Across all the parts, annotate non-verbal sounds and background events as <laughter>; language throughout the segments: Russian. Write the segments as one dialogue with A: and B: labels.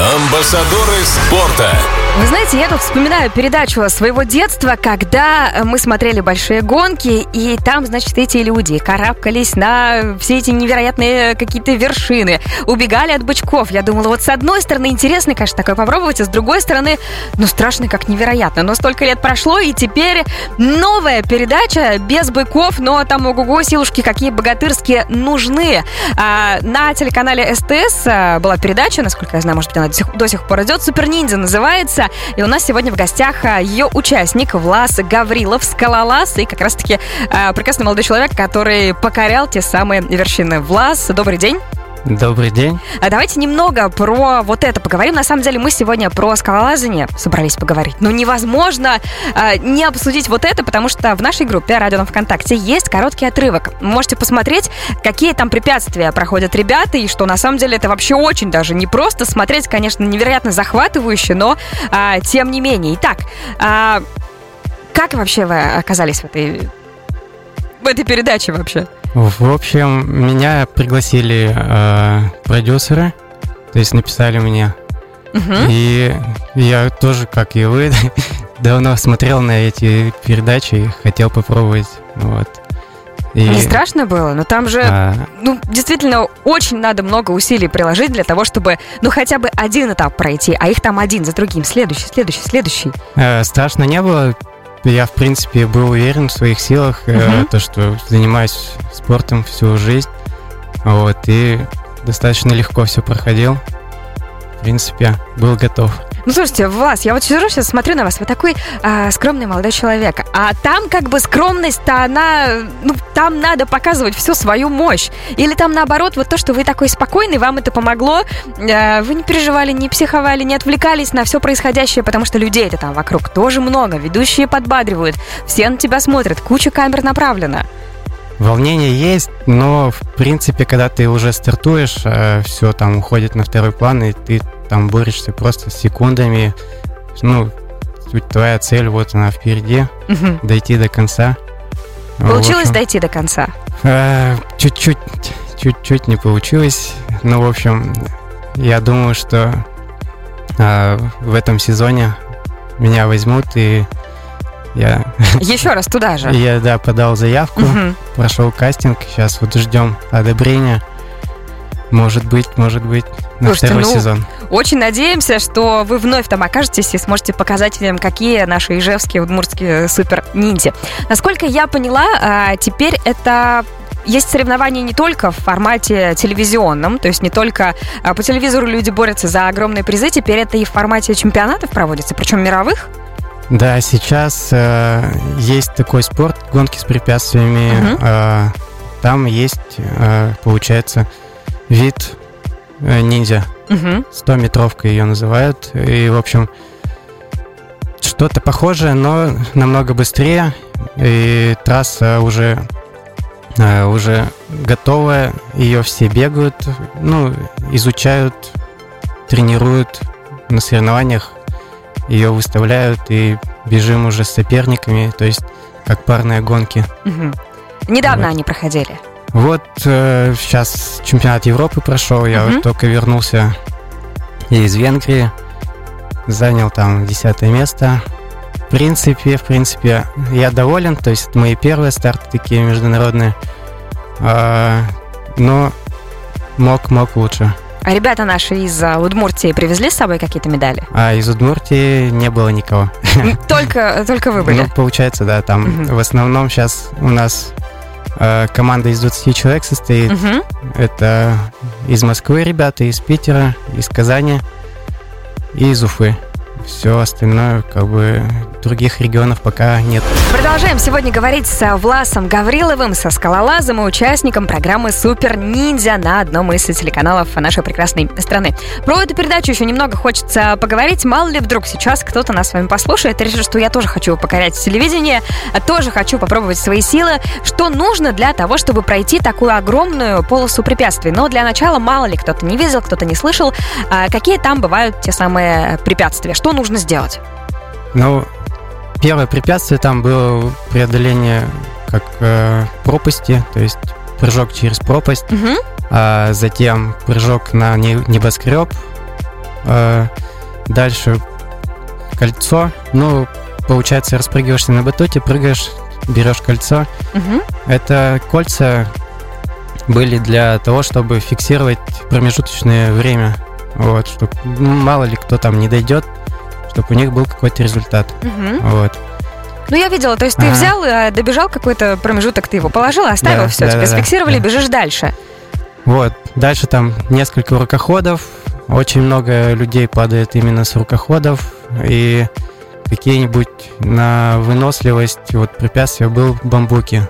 A: Амбассадоры спорта.
B: Вы знаете, я тут вспоминаю передачу своего детства, когда мы смотрели большие гонки, и там, значит, эти люди карабкались на все эти невероятные какие-то вершины, убегали от бычков. Я думала, вот с одной стороны интересно, конечно, такое попробовать, а с другой стороны, ну, страшно как невероятно. Но столько лет прошло, и теперь новая передача без быков, но там, ого-го, силушки какие богатырские нужны. А, на телеканале СТС а, была передача, насколько я знаю, может быть, она до сих, до сих пор идет, Супер Ниндзя называется, и у нас сегодня в гостях а, ее участник Влас Гаврилов, скалолаз, и как раз-таки а, прекрасный молодой человек, который покорял те самые вершины. Влас, добрый день.
C: Добрый день.
B: А давайте немного про вот это поговорим. На самом деле мы сегодня про скалолазание собрались поговорить. Но невозможно э, не обсудить вот это, потому что в нашей группе «Радио на ВКонтакте» есть короткий отрывок. Можете посмотреть, какие там препятствия проходят ребята, и что на самом деле это вообще очень даже не просто. Смотреть, конечно, невероятно захватывающе, но э, тем не менее. Итак, э, как вообще вы оказались в этой, в этой передаче вообще?
C: В общем, меня пригласили э, продюсеры, то есть написали мне.
B: Угу.
C: И я тоже, как и вы, <laughs> давно смотрел на эти передачи и хотел попробовать. Вот.
B: И... Не страшно было? Но там же, а... ну, действительно, очень надо много усилий приложить для того, чтобы, ну, хотя бы один этап пройти, а их там один за другим, следующий, следующий, следующий.
C: Э, страшно не было. Я, в принципе, был уверен в своих силах, угу. э, то, что занимаюсь спортом всю жизнь, вот, и достаточно легко все проходил. В принципе, был готов.
B: Ну, слушайте, Влас, я вот сижу сейчас, смотрю на вас, вы такой э, скромный молодой человек, а там как бы скромность-то она, ну, там надо показывать всю свою мощь. Или там наоборот, вот то, что вы такой спокойный, вам это помогло, э, вы не переживали, не психовали, не отвлекались на все происходящее, потому что людей-то там вокруг тоже много, ведущие подбадривают, все на тебя смотрят, куча камер направлена.
C: Волнение есть, но в принципе, когда ты уже стартуешь, э, все там уходит на второй план, и ты там борешься просто с секундами. Ну, твоя цель, вот она впереди, угу. дойти до конца.
B: Получилось общем, дойти до конца?
C: Э, чуть-чуть, чуть-чуть не получилось. Ну, в общем, я думаю, что э, в этом сезоне меня возьмут и я...
B: Еще раз туда же? <laughs>
C: Я, да, подал заявку, угу. прошел кастинг, сейчас вот ждем одобрения. Может быть, может быть, на Слушайте, второй ну, сезон.
B: Очень надеемся, что вы вновь там окажетесь и сможете показать им, какие наши ижевские, удмуртские супер-ниндзя. Насколько я поняла, а, теперь это есть соревнования не только в формате телевизионном, то есть не только а, по телевизору люди борются за огромные призы, теперь это и в формате чемпионатов проводится, причем мировых.
C: Да, сейчас э, есть такой спорт, гонки с препятствиями. Uh-huh. Э, там есть, э, получается, вид э, ниндзя. Угу. 100-метровка ее называют. И, в общем, что-то похожее, но намного быстрее. И трасса уже, э, уже готовая. Ее все бегают, ну, изучают, тренируют на соревнованиях. Ее выставляют и бежим уже с соперниками, то есть как парные гонки.
B: Угу. Недавно вот. они проходили.
C: Вот э, сейчас чемпионат Европы прошел, я угу. вот только вернулся из Венгрии, занял там десятое место. В принципе, в принципе, я доволен, то есть мои первые старты такие международные, э, но мог, мог лучше.
B: А ребята наши из а, Удмуртии привезли с собой какие-то медали?
C: А из Удмуртии не было никого.
B: Только, только вы были?
C: Ну, получается, да. Там угу. в основном сейчас у нас Э, команда из 20 человек состоит. Угу. Это из Москвы ребята, из Питера, из Казани и из Уфы. Все остальное, как бы, других регионов пока нет.
B: Продолжаем сегодня говорить с Власом Гавриловым, со скалолазом и участником программы «Супер Ниндзя» на одном из телеканалов нашей прекрасной страны. Про эту передачу еще немного хочется поговорить. Мало ли вдруг сейчас кто-то нас с вами послушает и решит, что я тоже хочу покорять телевидение, тоже хочу попробовать свои силы. Что нужно для того, чтобы пройти такую огромную полосу препятствий? Но для начала мало ли кто-то не видел, кто-то не слышал, а какие там бывают те самые препятствия. Что нужно сделать?
C: Ну, первое препятствие там было преодоление как э, пропасти, то есть прыжок через пропасть, угу. а затем прыжок на небоскреб, Э, дальше кольцо. Ну, получается, распрыгиваешься на батуте, прыгаешь, берешь кольцо. Угу. Это кольца были для того, чтобы фиксировать промежуточное время. Вот, чтобы ну, мало ли кто там не дойдет, чтобы у них был какой-то результат. Угу. Вот.
B: Ну, я видела, то есть ты ага. взял, э, добежал какой-то промежуток, ты его положил, оставил, да, все, да, тебя да, сфиксировали, да. бежишь дальше.
C: Вот, дальше там несколько рукоходов, очень много людей падает именно с рукоходов, и какие-нибудь на выносливость вот препятствия был бамбуки.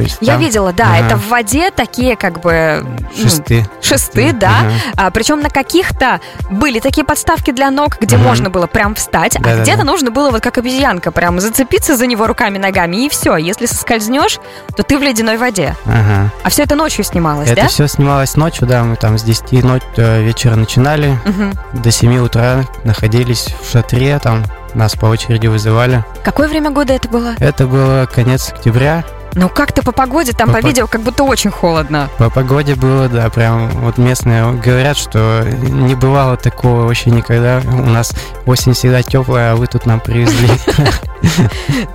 B: Есть Я там, видела, да, ага. это в воде такие как бы
C: шесты,
B: ну, шесты, да. Ага. А, причем на каких-то были такие подставки для ног, где ага. можно было прям встать, да, а да, где-то да. нужно было вот как обезьянка прям зацепиться за него руками, ногами и все. Если соскользнешь, то ты в ледяной воде. Ага. А все это ночью снималось,
C: это
B: да?
C: Это все снималось ночью, да. Мы там с 10 ночи э, вечера начинали, угу. до 7 утра находились в шатре, там нас по очереди вызывали.
B: Какое время года это было?
C: Это было конец октября.
B: Ну как-то по погоде, там по, по видео как будто очень холодно.
C: По погоде было, да, прям вот местные говорят, что не бывало такого вообще никогда. У нас осень всегда теплая, а вы тут нам привезли. <laughs>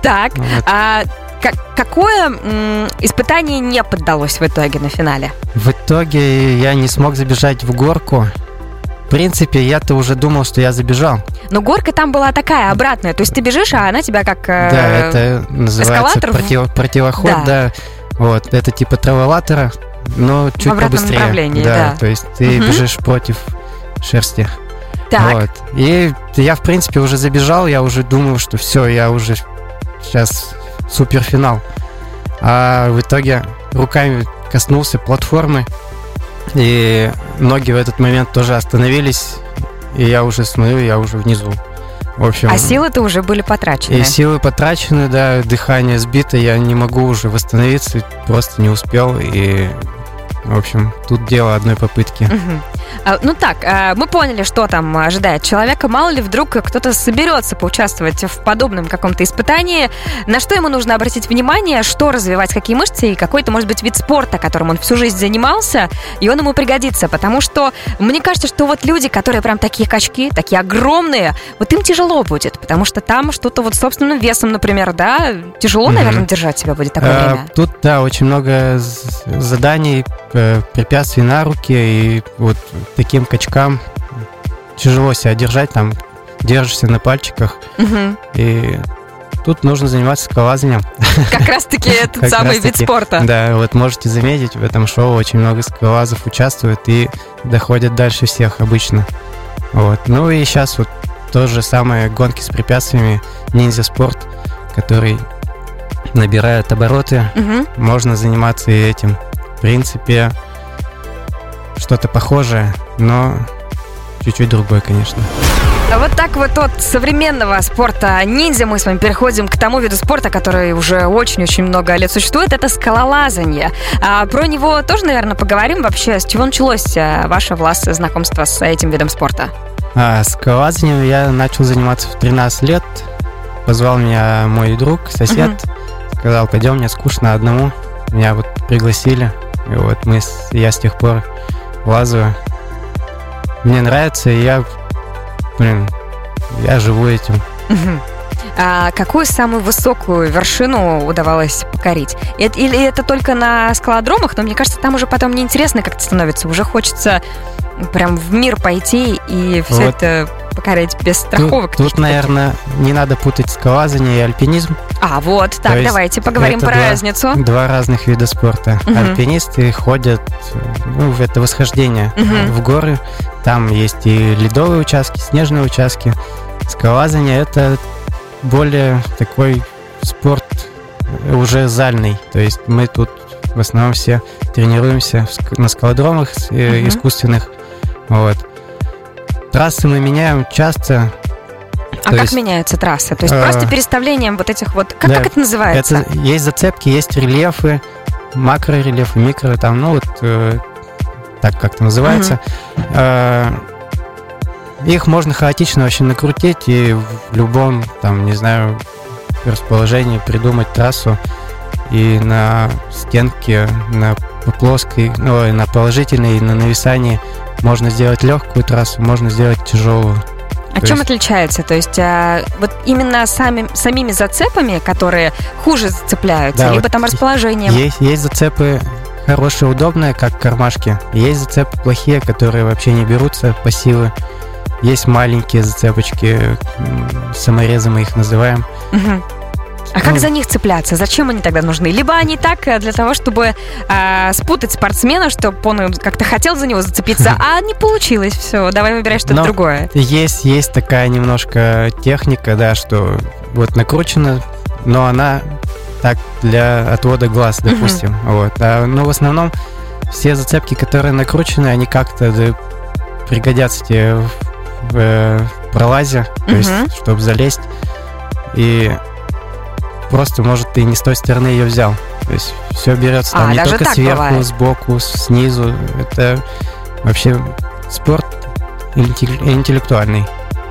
B: Так, а какое испытание не поддалось в итоге на финале?
C: В итоге я не смог забежать в горку. В принципе, я-то уже думал, что я забежал.
B: Но горка там была такая, обратная. То есть ты бежишь, а она тебя как э,
C: Да, это называется против, противоход, да. да. Вот, это типа траволатора, но чуть в побыстрее.
B: направлении, да,
C: да. То есть ты угу. бежишь против шерсти.
B: Так.
C: Вот. И я, в принципе, уже забежал, я уже думал, что все, я уже сейчас суперфинал. А в итоге руками коснулся платформы, и ноги в этот момент тоже остановились, и я уже смотрю, я уже внизу.
B: В общем, а силы-то уже были потрачены.
C: И силы потрачены, да, дыхание сбито, я не могу уже восстановиться, просто не успел, и в общем, тут дело одной попытки.
B: Угу. Ну так, а, мы поняли, что там ожидает человека. Мало ли вдруг кто-то соберется поучаствовать в подобном каком-то испытании. На что ему нужно обратить внимание, что развивать, какие мышцы и какой-то, может быть, вид спорта, которым он всю жизнь занимался, и он ему пригодится. Потому что мне кажется, что вот люди, которые прям такие качки, такие огромные, вот им тяжело будет, потому что там что-то вот собственным весом, например, да, тяжело, наверное, держать себя будет такое а, время.
C: Тут, да, очень много заданий Э, препятствий на руки, и вот таким качкам тяжело себя держать, там держишься на пальчиках, угу. и тут нужно заниматься скалолазанием.
B: Как раз-таки <laughs> этот самый вид спорта.
C: Да, вот можете заметить, в этом шоу очень много скалолазов участвует и доходят дальше всех обычно. Вот. Ну и сейчас вот то же самое гонки с препятствиями, ниндзя спорт, который набирает обороты, угу. можно заниматься и этим в принципе, что-то похожее, но чуть-чуть другое, конечно.
B: Вот так вот от современного спорта ниндзя мы с вами переходим к тому виду спорта, который уже очень-очень много лет существует. Это скалолазание. А про него тоже, наверное, поговорим вообще. С чего началось а, ваше властное знакомство с этим видом спорта?
C: А, скалолазанием я начал заниматься в 13 лет. Позвал меня мой друг, сосед. Угу. Сказал, пойдем, мне скучно одному. Меня вот пригласили. И вот мы, я с тех пор лазаю. Мне нравится, и я, блин, я живу этим.
B: А какую самую высокую вершину удавалось покорить? Или это только на скалодромах? Но мне кажется, там уже потом неинтересно как-то становится. Уже хочется прям в мир пойти и все вот. это покорять без страховок.
C: Тут, тут наверное, не надо путать скалолазание и альпинизм.
B: А, вот, так, То давайте поговорим про два, разницу.
C: Два разных вида спорта. Угу. Альпинисты ходят, ну, в это восхождение угу. в горы. Там есть и ледовые участки, снежные участки. Скалолазание – это более такой спорт уже зальный. То есть мы тут в основном все тренируемся на скалодромах угу. искусственных. Вот. Трассы мы меняем часто.
B: А как есть, меняются трассы? То есть э, просто переставлением вот этих вот... Как, да, как это называется?
C: Это, есть зацепки, есть рельефы, макрорельефы, микро, там, ну вот э, так как-то называется. Угу. Э, их можно хаотично вообще накрутить и в любом, там, не знаю, расположении придумать трассу и на стенке, на плоской, ну, на положительной, и на нависании Можно сделать легкую трассу, можно сделать тяжелую.
B: А чем есть... отличается? То есть а, вот именно сами, самими зацепами, которые хуже зацепляются, да, либо вот там расположением?
C: Есть, есть зацепы хорошие, удобные, как кармашки. Есть зацепы плохие, которые вообще не берутся по силы. Есть маленькие зацепочки, саморезы мы их называем.
B: Угу. А как ну. за них цепляться? Зачем они тогда нужны? Либо они так э, для того, чтобы э, спутать спортсмена, чтобы он как-то хотел за него зацепиться, <laughs> а не получилось. Все, давай выбирай что-то другое.
C: Есть, есть такая немножко техника, да, что вот накручена, но она так для отвода глаз, допустим. Uh-huh. Вот. А, но в основном все зацепки, которые накручены, они как-то да, пригодятся тебе в, в, э, в пролазе, то есть, чтобы залезть. И просто, может, ты не с той стороны ее взял. То есть все берется там а, не только сверху, бывает. сбоку, снизу. Это вообще спорт интеллектуальный.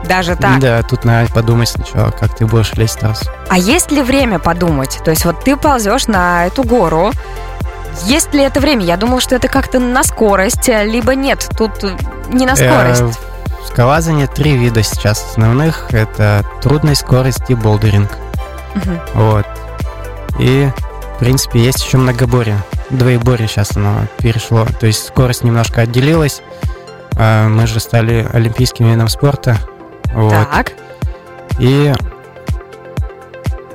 B: Даже так?
C: Да, тут надо подумать сначала, как ты будешь лезть раз.
B: А есть ли время подумать? То есть вот ты ползешь на эту гору, есть ли это время? Я думал, что это как-то на скорость, либо нет, тут не на э, скорость.
C: В скалазании три вида сейчас основных. Это трудная скорость и болдеринг. Угу. Вот. И, в принципе, есть еще многоборье. Двоеборье сейчас оно перешло. То есть скорость немножко отделилась. А, мы же стали олимпийским видом спорта. Вот. Так. И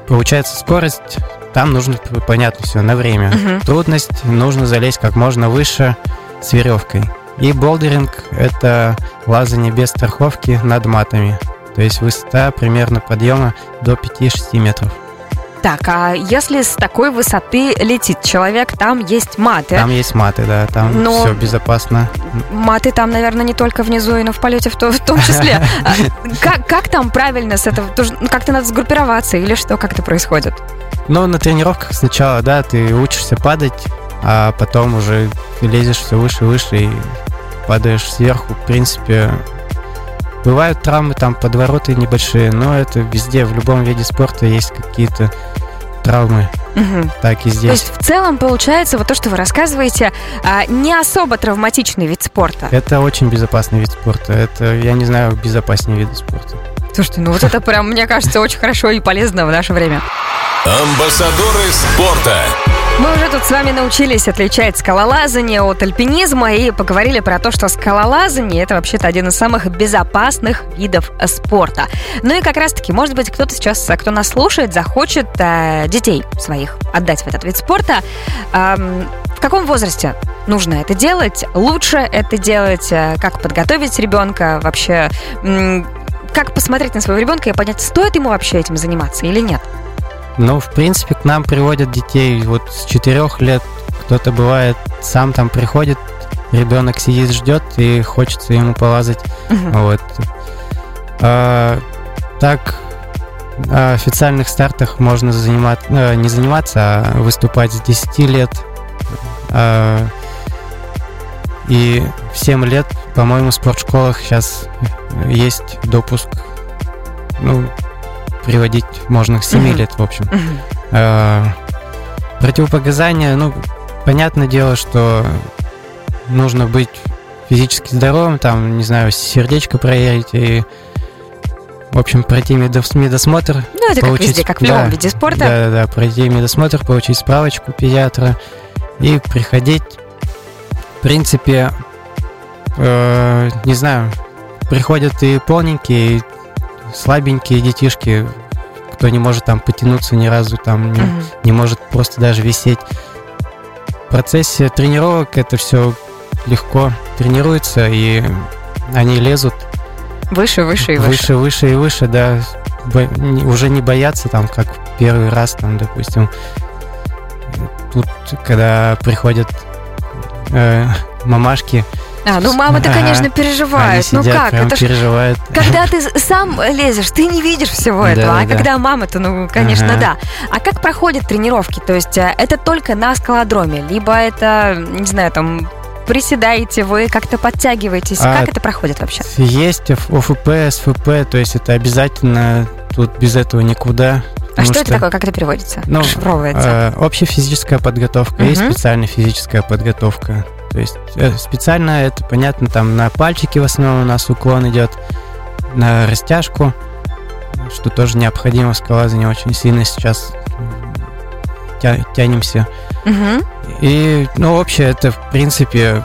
C: получается скорость там нужно, понятно, все на время. Угу. Трудность нужно залезть как можно выше с веревкой. И болдеринг – это лазание без страховки над матами. То есть высота примерно подъема до 5-6 метров.
B: Так, а если с такой высоты летит человек, там есть маты.
C: Там есть маты, да, там но все безопасно.
B: Маты там, наверное, не только внизу, но в полете в, то, в том числе. <laughs> А как, как там правильно с этого? Ну, как-то надо сгруппироваться или что? Как это происходит?
C: Ну, на тренировках сначала, да, ты учишься падать, а потом уже лезешь все выше и выше и падаешь сверху. В принципе, Бывают травмы, там подвороты небольшие, но это везде, в любом виде спорта есть какие-то травмы. Угу. Так и здесь. То
B: есть в целом получается вот то, что вы рассказываете, а, не особо травматичный вид спорта.
C: Это очень безопасный вид спорта. Это, я не знаю, безопаснее вида спорта.
B: Слушайте, ну вот это прям, мне кажется, очень хорошо и полезно в наше время.
A: Амбассадоры спорта.
B: Мы уже тут с вами научились отличать скалолазание от альпинизма и поговорили про то, что скалолазание это вообще-то один из самых безопасных видов спорта. Ну и как раз-таки, может быть, кто-то сейчас, кто нас слушает, захочет э, детей своих отдать в этот вид спорта. Эм, в каком возрасте нужно это делать? Лучше это делать? Э, как подготовить ребенка? Вообще, как посмотреть на своего ребенка и понять, стоит ему вообще этим заниматься или нет?
C: Ну, в принципе, к нам приводят детей вот с четырех лет. Кто-то бывает сам там приходит, ребенок сидит, ждет, и хочется ему полазать. Uh-huh. Вот. А, так, на официальных стартах можно заниматься, э, не заниматься, а выступать с 10 лет. А, и в 7 лет, по-моему, в спортшколах сейчас есть допуск ну, приводить можно к 7 лет, в общем. Э, противопоказания, ну, понятное дело, что нужно быть физически здоровым, там, не знаю, сердечко проверить и в общем, пройти медосмотр.
B: Ну, это получить, как везде, как в любом виде спорта.
C: Да, да, да, пройти медосмотр, получить справочку педиатра и приходить. В принципе, э, не знаю, приходят и полненькие, и слабенькие детишки, кто не может там потянуться ни разу, там не, не может просто даже висеть. В процессе тренировок это все легко тренируется, и они лезут
B: выше, выше и выше.
C: Выше, выше и выше, да. Уже не боятся там, как первый раз, там, допустим. Тут, когда приходят э, мамашки,
B: а, ну мамы-то, конечно, переживают.
C: ну
B: как?
C: Это ж,
B: когда <laughs> ты сам лезешь, ты не видишь всего этого. Да, а да. когда мама-то, ну, конечно, ага. да. А как проходят тренировки? То есть э, это только на скалодроме, либо это, не знаю, там приседаете, вы как-то подтягиваетесь. А как это проходит вообще?
C: Есть ОФП, СФП, то есть это обязательно, тут без этого никуда.
B: А что, что это такое, как это переводится?
C: Ну, э, общая физическая подготовка, угу. есть специальная физическая подготовка. То есть э, специально это, понятно, там на пальчики в основном у нас уклон идет, на растяжку, что тоже необходимо в скалолазании очень сильно сейчас тя- тянемся.
B: Мгм.
C: И, ну, вообще, это, в принципе,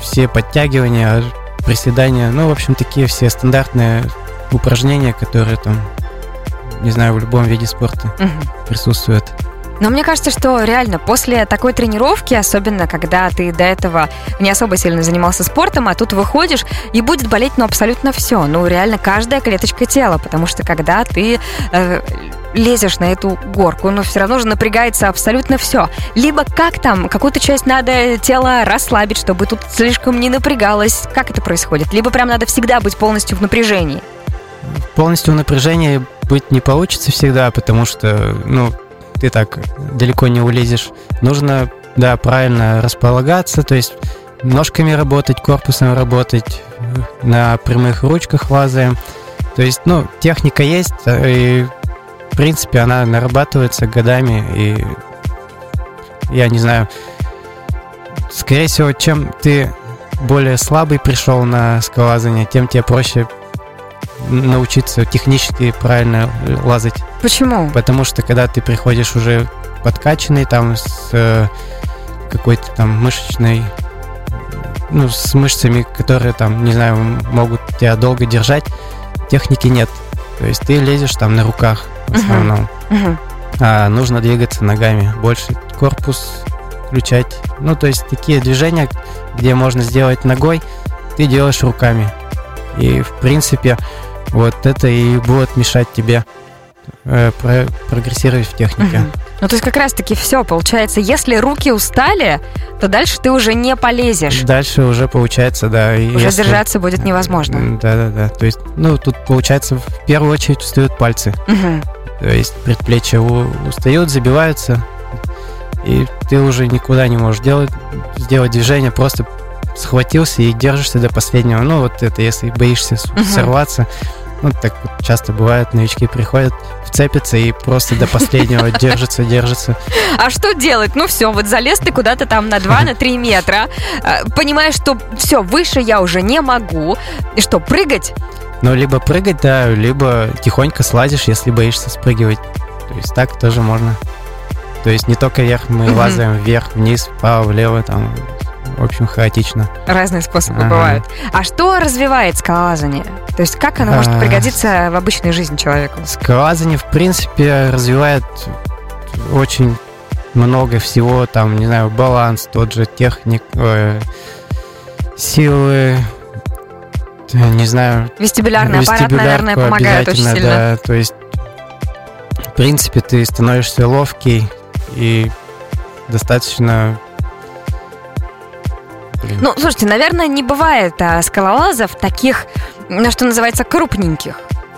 C: все подтягивания, приседания, ну, в общем, такие все стандартные упражнения, которые там, не знаю, в любом виде спорта
B: Мгм.
C: присутствуют.
B: Но мне кажется, что реально после такой тренировки, особенно когда ты до этого не особо сильно занимался спортом, а тут выходишь и будет болеть ну абсолютно все. Ну реально каждая клеточка тела, потому что когда ты э, лезешь на эту горку, но все равно же напрягается абсолютно все. Либо как там, какую-то часть надо тело расслабить, чтобы тут слишком не напрягалось. Как это происходит? Либо прям надо всегда быть полностью в напряжении.
C: Полностью в напряжении быть не получится всегда, потому что, ну, ты так далеко не улезешь. Нужно, да, правильно располагаться, то есть ножками работать, корпусом работать, на прямых ручках лазаем. То есть, ну, техника есть, и, в принципе, она нарабатывается годами, и я не знаю, скорее всего, чем ты более слабый пришел на скалолазание, тем тебе проще научиться технически правильно лазать.
B: Почему?
C: Потому что когда ты приходишь уже подкачанный, там с э, какой-то там мышечной, ну, с мышцами, которые там, не знаю, могут тебя долго держать, техники нет. То есть ты лезешь там на руках в основном. А нужно двигаться ногами, больше корпус включать. Ну, то есть такие движения, где можно сделать ногой, ты делаешь руками. И, в принципе, вот это и будет мешать тебе э, про- прогрессировать в технике.
B: Мгм. Ну, то есть как раз-таки все, получается, если руки устали, то дальше ты уже не полезешь.
C: Дальше уже получается, да.
B: Уже
C: если-
B: держаться будет невозможно.
C: Да-да-да. То есть, ну, тут, получается, в первую очередь устают пальцы.
B: Мгм.
C: То есть предплечья устают, забиваются, и ты уже никуда не можешь делать, сделать движение, просто схватился и держишься до последнего. Ну, вот это, если боишься
B: Мгм.
C: сорваться, ну, так часто бывает, новички приходят, вцепятся и просто до последнего <laughs> держатся, держатся.
B: А что делать? Ну все, вот залез ты куда-то там на 2-3 <laughs> метра, э, понимаешь, что все, выше я уже не могу. И что, прыгать?
C: Ну, либо прыгать, да, либо тихонько слазишь, если боишься спрыгивать. То есть так тоже можно. То есть не только вверх, мы
B: Мгм.
C: лазаем вверх, вниз, вправо, влево, там, в общем, хаотично.
B: Разные способы
C: Ага.
B: бывают. А что развивает скалолазание? То есть как оно может
C: А.
B: пригодиться в обычной жизни человеку?
C: Скалолазание, в принципе, развивает очень много всего, там, не знаю, баланс, тот же техник, э, силы, э, не знаю,
B: Вестибулярный аппарат, наверное, помогает очень сильно.
C: Да, то есть, в принципе, ты становишься ловкий и достаточно... Блин,
B: Ну, слушайте, наверное, не бывает а, скалолазов таких, на что называется, крупненьких.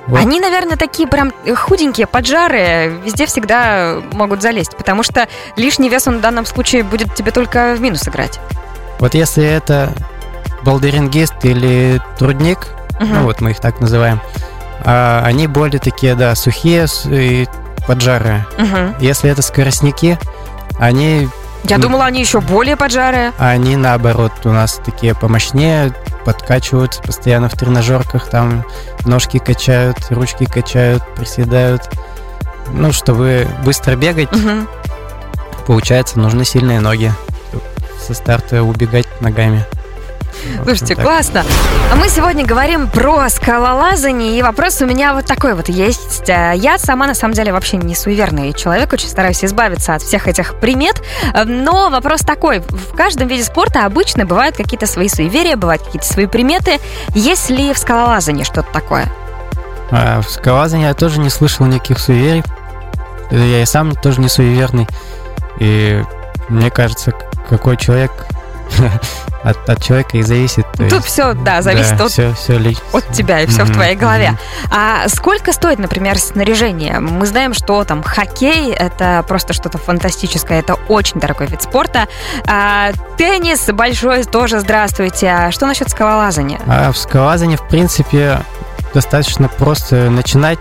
C: вот
B: Они, наверное, такие прям худенькие, поджары, везде всегда могут залезть, потому что лишний вес он в данном случае будет тебе только в минус играть.
C: Вот если это балдерингист или трудник,
B: Мгм.
C: ну вот мы их так называем, а, они более такие, да, сухие и поджарые.
B: Мгм.
C: Если это скоростники, они,
B: Я думала, они еще более поджарые.
C: они наоборот у нас такие помощнее, подкачиваются постоянно в тренажерках, там ножки качают, ручки качают, приседают. Ну, чтобы быстро бегать,
B: Мгм.
C: получается, нужны сильные ноги. Со старта убегать ногами.
B: Слушайте,
C: так.
B: классно. А мы сегодня говорим про скалолазание, и вопрос у меня вот такой вот есть. А, Я сама, на самом деле, вообще не суеверный человек, очень стараюсь избавиться от всех этих примет, А, но вопрос такой. В каждом виде спорта обычно бывают какие-то свои суеверия, бывают какие-то свои приметы. Есть ли в скалолазании что-то такое?
C: А в скалолазании я тоже не слышал никаких суеверий. Э, Я и сам тоже не суеверный. И мне кажется, какой человек <laughs> от, от человека и зависит. То
B: Тут
C: есть,
B: все, да, зависит от
C: все, все лично.
B: от тебя и все в
C: Мгм,
B: твоей голове.
C: мгм.
B: А сколько стоит, например, снаряжение? Мы знаем, что там хоккей это просто что-то фантастическое, это очень дорогой вид спорта. А теннис большой тоже здравствуйте. А что насчет скалолазания?
C: А в скалолазании, в принципе, достаточно просто начинать.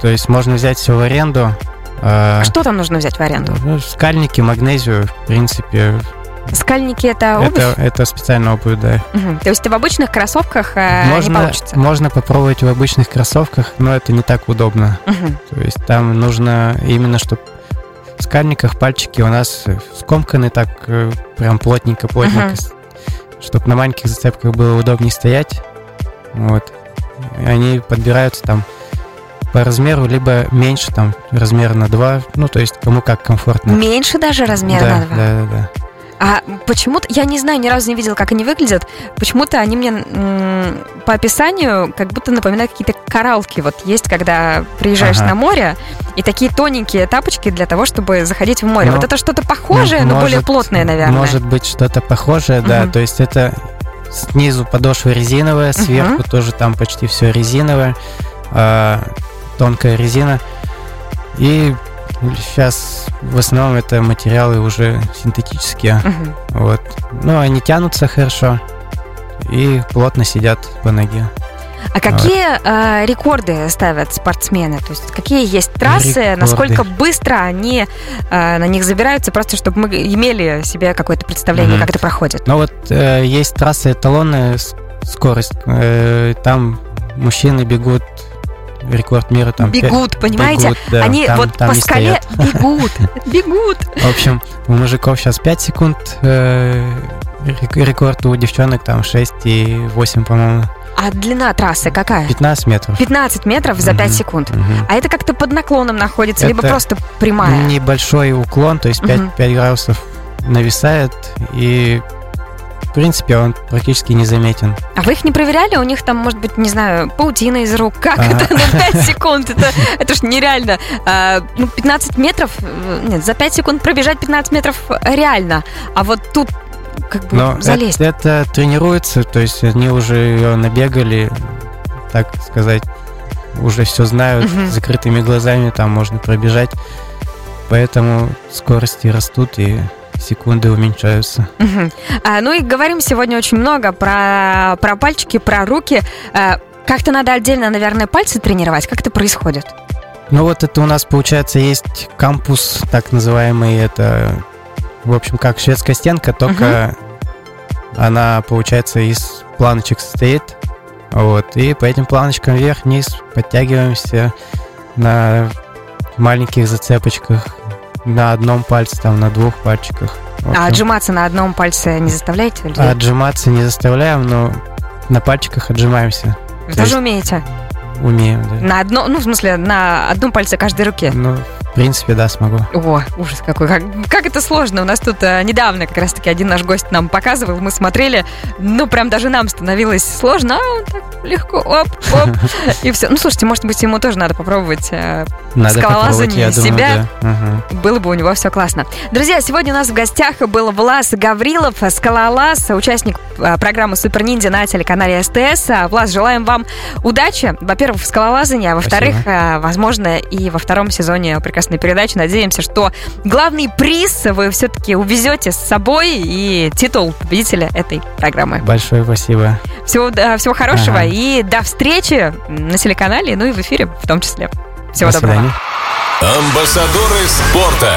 C: То есть можно взять все в аренду. А,
B: Что там нужно взять в аренду?
C: ну, скальники, магнезию, в принципе,
B: Скальники это обувь?
C: Это, это специальная обувь, да.
B: Угу. То есть в обычных кроссовках э,
C: можно,
B: не получится?
C: Можно попробовать в обычных кроссовках, но это не так удобно.
B: Угу.
C: То есть там нужно именно, чтобы в скальниках пальчики у нас скомканы так э, прям плотненько-плотненько, uh-huh. чтобы на маленьких зацепках было удобнее стоять. Вот. Они подбираются там по размеру, либо меньше, там, размер на 2, ну, то есть кому как комфортно.
B: Меньше даже размера
C: да,
B: на 2?
C: Да, да, да.
B: А почему-то, я не знаю, ни разу не видела, как они выглядят. Почему-то они мне м- по описанию как будто напоминают какие-то коралки. Вот есть, когда приезжаешь
C: Ага.
B: на море, и такие тоненькие тапочки для того, чтобы заходить в море.
C: Ну,
B: вот это что-то похожее, но более плотное, наверное.
C: Может быть, что-то похожее, да.
B: Мгм.
C: То есть это снизу подошва резиновая, сверху тоже там почти все резиновое, а, тонкая резина. И сейчас в основном это материалы уже синтетические.
B: Мгм.
C: Вот. Ну, они тянутся хорошо и плотно сидят по ноге.
B: А какие э, рекорды ставят спортсмены? То есть какие есть трассы,
C: Рекорды.
B: насколько быстро они э, на них забираются, просто чтобы мы имели себе какое-то представление,
C: Мгм.
B: как это проходит.
C: Но вот э, есть трассы эталонная скорость. Э, там мужчины бегут рекорд мира там
B: Бегут, понимаете?
C: бегут, да,
B: Они
C: там-
B: вот
C: там
B: по скале
C: стоят.
B: бегут, <laughs> бегут.
C: В общем, у мужиков сейчас 5 секунд э, рек- рекорд, у девчонок там 6 и 8, по-моему,
B: А длина трассы какая?
C: 15 метров.
B: 15 метров за 5
C: Мгм.
B: секунд.
C: Мгм.
B: А это как-то под наклоном находится, либо
C: Это
B: просто прямая?
C: Небольшой уклон, то есть 5,
B: Мгм.
C: 5 градусов нависает, и в принципе он практически незаметен.
B: А вы их не проверяли? У них там, может быть, не знаю, паутина из рук. Как
C: Ага.
B: это на <laughs> 5 секунд? Это, это ж нереально. А, ну, 15 метров, э, нет, за 5 секунд пробежать 15 метров реально. А вот тут как бы
C: Но
B: залезть.
C: это, это тренируется, то есть они уже ее набегали, так сказать, уже все знают, с закрытыми глазами там можно пробежать, поэтому скорости растут и секунды уменьшаются.
B: Мгм. А, ну и говорим сегодня очень много про, про пальчики, про руки. А, как-то надо отдельно, наверное, пальцы тренировать. Как это происходит?
C: Ну вот это у нас получается есть кампус, так называемый, это в общем как шведская стенка, только она получается из планочек состоит, вот и по этим планочкам вверх-вниз подтягиваемся на маленьких зацепочках, на одном пальце, там на двух пальчиках.
B: А отжиматься на одном пальце не заставляете? людей?
C: отжиматься не заставляем, но на пальчиках отжимаемся,
B: Вы
C: то
B: тоже
C: есть-
B: умеете?
C: умеем, да.
B: На одно, ну, в смысле, на одном пальце каждой руки.
C: Ну, в принципе, да, смогу.
B: О, ужас какой. Как, как это сложно. У нас тут э, недавно как раз-таки один наш гость нам показывал, мы смотрели, ну, прям даже нам становилось сложно, а он так легко, оп, оп, <laughs> и все. Ну, слушайте, может быть, ему тоже надо попробовать. э,
C: Надо
B: Скалолазание
C: я думаю,
B: себя.
C: да. Мгм.
B: Было бы у него все классно. Друзья, сегодня у нас в гостях был Влас Гаврилов, скалолаз, участник э, программы Супер Ниндзя на телеканале СТС. А, Влас, желаем вам удачи, во-первых, в скалолазании, а во-вторых, э, возможно, и во втором сезоне прекрасной передачи. Надеемся, что главный приз вы все-таки увезете с собой и титул победителя этой программы.
C: Большое спасибо.
B: Всего, всего хорошего
C: Ага.
B: и до встречи на телеканале, ну и в эфире в том числе. Всего
C: До
B: доброго.
C: свидания.
A: Амбассадоры спорта.